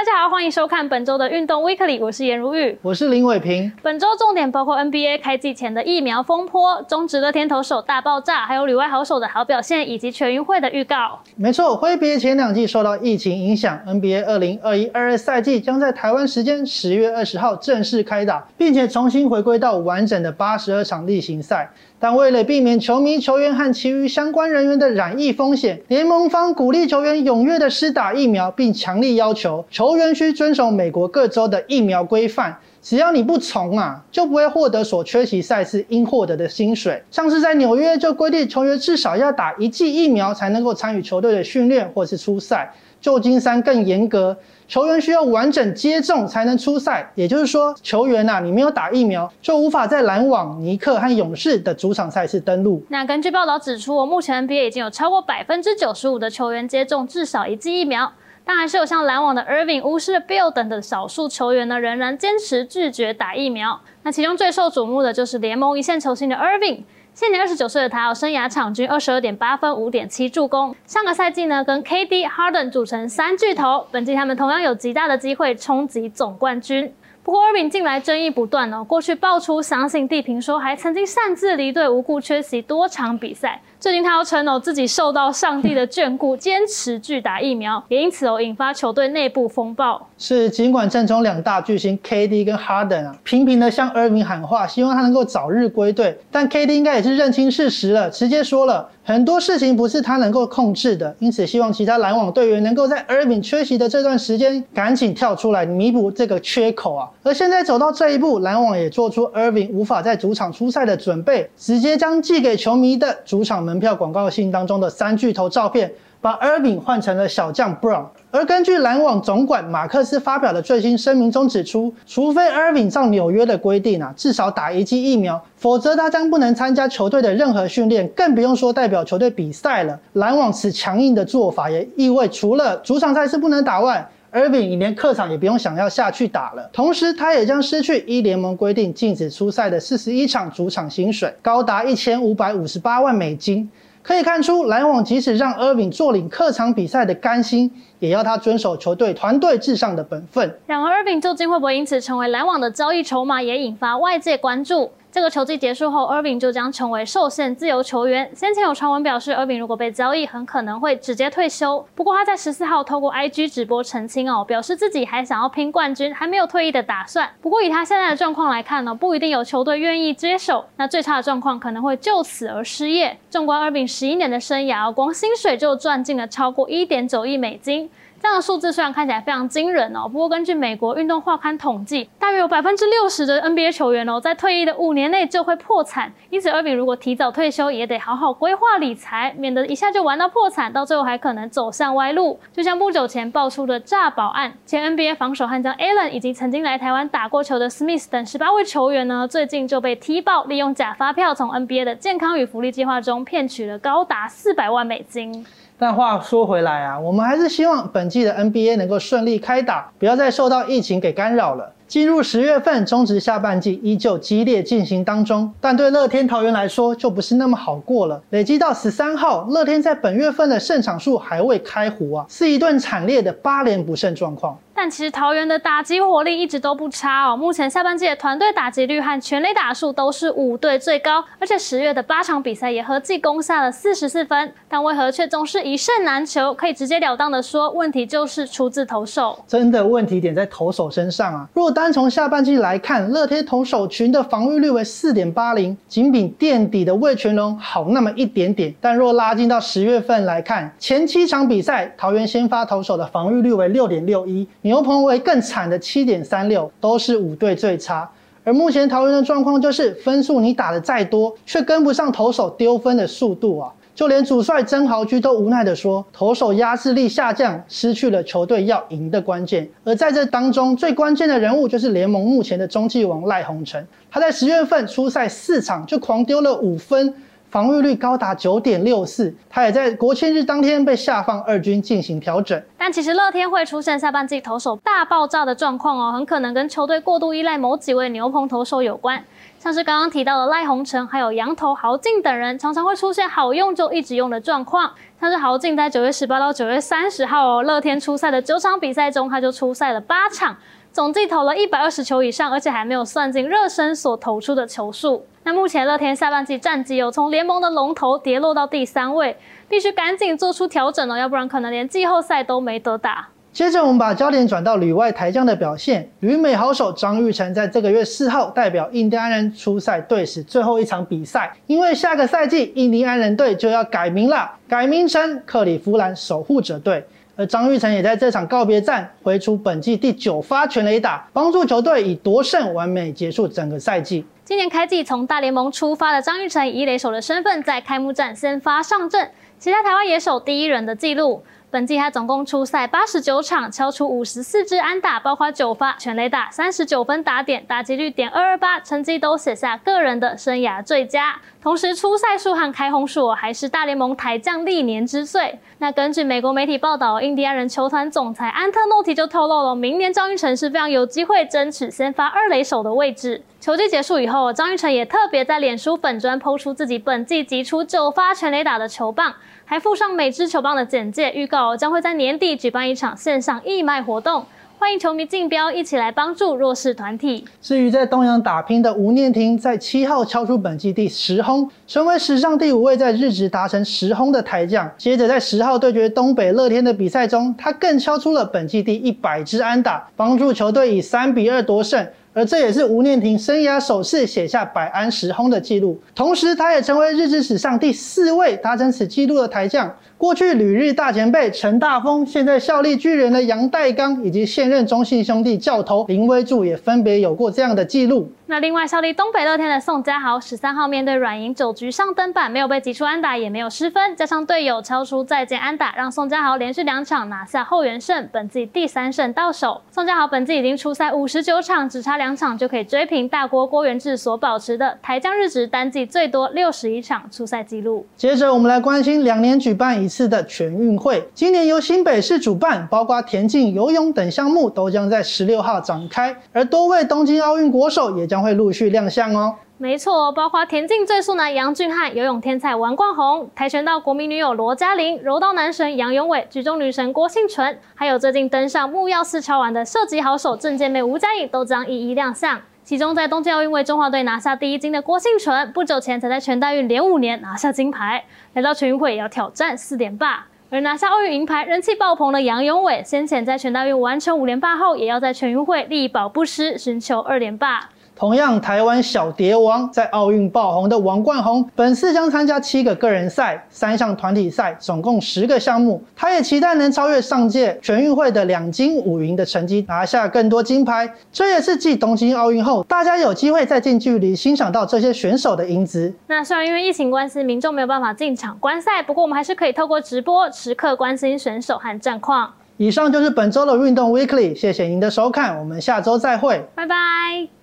大家好，欢迎收看本周的运动 Weekly，我是颜如玉，我是林伟平。本周重点包括 NBA 开季前的疫苗风波、中职乐天投手大爆炸，还有旅外好手的好表现，以及全运会的预告。没错，挥别前两季受到疫情影响，NBA 二零二一二二赛季将在台湾时间十月二十号正式开打，并且重新回归到完整的八十二场例行赛。但为了避免球迷、球员和其余相关人员的染疫风险，联盟方鼓励球员踊跃的施打疫苗，并强力要求球球员需遵守美国各州的疫苗规范。只要你不从啊，就不会获得所缺席赛事应获得的薪水。像是在纽约就规定球员至少要打一剂疫苗才能够参与球队的训练或是出赛。旧金山更严格，球员需要完整接种才能出赛。也就是说，球员呐，你没有打疫苗，就无法在篮网、尼克和勇士的主场赛事登陆。那根据报道指出，目前 NBA 已经有超过百分之九十五的球员接种至少一剂疫苗，但还是有像篮网的 Irving、巫师的 Bill 等等少数球员呢，仍然坚持拒绝打疫苗。那其中最受瞩目的就是联盟一线球星的 Irving。现年二十九岁的他，有生涯场均二十二点八分、五点七助攻。上个赛季呢，跟 KD、Harden 组成三巨头，本季他们同样有极大的机会冲击总冠军。不过，二饼近来争议不断哦，过去爆出相信地平说，还曾经擅自离队，无故缺席多场比赛。最近他又称哦，自己受到上帝的眷顾，坚持拒打疫苗，也因此哦引发球队内部风暴。是，尽管阵中两大巨星 KD 跟 Harden 啊，频频的向尔敏喊话，希望他能够早日归队，但 KD 应该也是认清事实了，直接说了很多事情不是他能够控制的，因此希望其他篮网队员能够在 Irving 缺席的这段时间赶紧跳出来弥补这个缺口啊。而现在走到这一步，篮网也做出 Irving 无法在主场出赛的准备，直接将寄给球迷的主场门票广告信当中的三巨头照片，把 Irving 换成了小将 Brown。而根据篮网总管马克思发表的最新声明中指出，除非 Irving 照纽约的规定啊，至少打一剂疫苗，否则他将不能参加球队的任何训练，更不用说代表球队比赛了。篮网此强硬的做法也意味，除了主场赛事不能打外，Irving 连客场也不用想要下去打了，同时他也将失去一联盟规定禁止出赛的四十一场主场薪水，高达一千五百五十八万美金。可以看出，篮网即使让 Irving 坐领客场比赛的甘心，也要他遵守球队团队至上的本分。然而，Irving 究竟会不会因此成为篮网的交易筹码，也引发外界关注。这个球季结束后，Irving 就将成为受限自由球员。先前有传闻表示，Irving 如果被交易，很可能会直接退休。不过他在十四号透过 IG 直播澄清哦，表示自己还想要拼冠军，还没有退役的打算。不过以他现在的状况来看呢，不一定有球队愿意接手。那最差的状况可能会就此而失业。纵观 Irving 十一年的生涯，光薪水就赚进了超过一点九亿美金。这样的数字虽然看起来非常惊人哦，不过根据美国运动画刊统计，大约有百分之六十的 NBA 球员哦，在退役的五年内就会破产。因此，二比如果提早退休，也得好好规划理财，免得一下就玩到破产，到最后还可能走向歪路。就像不久前爆出的诈保案，前 NBA 防守悍将 Allen 以及曾经来台湾打过球的 Smith 等十八位球员呢，最近就被踢爆，利用假发票从 NBA 的健康与福利计划中骗取了高达四百万美金。但话说回来啊，我们还是希望本季的 NBA 能够顺利开打，不要再受到疫情给干扰了。进入十月份，中职下半季依旧激烈进行当中，但对乐天桃园来说就不是那么好过了。累积到十三号，乐天在本月份的胜场数还未开胡啊，是一顿惨烈的八连不胜状况。但其实桃园的打击火力一直都不差哦。目前下半季的团队打击率和全垒打数都是五队最高，而且十月的八场比赛也合计攻下了四十四分。但为何却总是一胜难求？可以直截了当的说，问题就是出自投手。真的问题点在投手身上啊。若单从下半季来看，乐天投手群的防御率为四点八零，仅比垫底的魏全龙好那么一点点。但若拉近到十月份来看，前七场比赛桃园先发投手的防御率为六点六一。牛棚为更惨的七点三六，都是五队最差。而目前桃园的状况就是分数你打的再多，却跟不上投手丢分的速度啊！就连主帅曾豪居都无奈的说，投手压制力下降，失去了球队要赢的关键。而在这当中，最关键的人物就是联盟目前的中继王赖鸿成，他在十月份出赛四场就狂丢了五分。防御率高达九点六四。他也在国庆日当天被下放二军进行调整。但其实乐天会出现下半季投手大爆炸的状况哦，很可能跟球队过度依赖某几位牛棚投手有关。像是刚刚提到的赖鸿成，还有羊头豪进等人，常常会出现好用就一直用的状况。像是豪进在九月十八到九月三十号哦，乐天出赛的九场比赛中，他就出赛了八场，总计投了一百二十球以上，而且还没有算进热身所投出的球数。那目前乐天下半季战绩有从联盟的龙头跌落到第三位，必须赶紧做出调整了，要不然可能连季后赛都没得打。接着，我们把焦点转到旅外台将的表现。旅美好手张玉成在这个月四号代表印第安人出赛队史最后一场比赛，因为下个赛季印第安人队就要改名了，改名成克里夫兰守护者队。而张玉成也在这场告别战挥出本季第九发全垒打，帮助球队以夺胜完美结束整个赛季。今年开季从大联盟出发的张玉成以垒手的身份在开幕战先发上阵，其他台湾野手第一人的纪录。本季他总共出赛八十九场，敲出五十四支安打，包括九发全垒打，三十九分打点，打击率点二二八，成绩都写下个人的生涯最佳。同时，出赛数和开轰数还是大联盟台将历年之最。那根据美国媒体报道，印第安人球团总裁安特诺提就透露了，明年张玉成是非常有机会争取先发二垒手的位置。球季结束以后，张玉成也特别在脸书粉砖抛出自己本季击出九发全垒打的球棒。还附上每支球棒的简介，预告将会在年底举办一场线上义卖活动，欢迎球迷竞标，一起来帮助弱势团体。至于在东洋打拼的吴念婷，在七号敲出本季第十轰，成为史上第五位在日职达成十轰的台将。接着在十号对决东北乐天的比赛中，他更敲出了本季第一百支安打，帮助球队以三比二夺胜。而这也是吴念婷生涯首次写下百安十轰的纪录，同时他也成为日职史上第四位达成此纪录的台将。过去旅日大前辈陈大峰，现在效力巨人的杨代刚，以及现任中信兄弟教头林威柱，也分别有过这样的纪录。那另外效力东北乐天的宋家豪，十三号面对软银九局上登板，没有被击出安打，也没有失分，加上队友敲出再见安打，让宋家豪连续两场拿下后援胜，本季第三胜到手。宋家豪本季已经出赛五十九场，只差两场就可以追平大国郭元志所保持的台江日职单季最多六十一场出赛纪录。接着我们来关心两年举办一次的全运会，今年由新北市主办，包括田径、游泳等项目都将在十六号展开，而多位东京奥运国手也将。会陆续亮相哦。没错，包括田径最速男杨俊翰、游泳天才王冠宏、跆拳道国民女友罗嘉玲、柔道男神杨永伟、举重女神郭幸淳，还有最近登上木曜四超玩的射击好手郑健妹吴佳颖，都将一一亮相。其中，在东京奥运为中华队拿下第一金的郭幸淳，不久前才在全大运连五年拿下金牌，来到全运会也要挑战四连霸。而拿下奥运银牌、人气爆棚的杨永伟，先前在全大运完成五连霸后，也要在全运会力保不失，寻求二连霸。同样，台湾小蝶王在奥运爆红的王冠宏，本次将参加七个个人赛、三项团体赛，总共十个项目。他也期待能超越上届全运会的两金五银的成绩，拿下更多金牌。这也是继东京奥运后，大家有机会在近距离欣赏到这些选手的英姿。那虽然因为疫情关系，民众没有办法进场观赛，不过我们还是可以透过直播时刻关心选手和战况。以上就是本周的运动 Weekly，谢谢您的收看，我们下周再会，拜拜。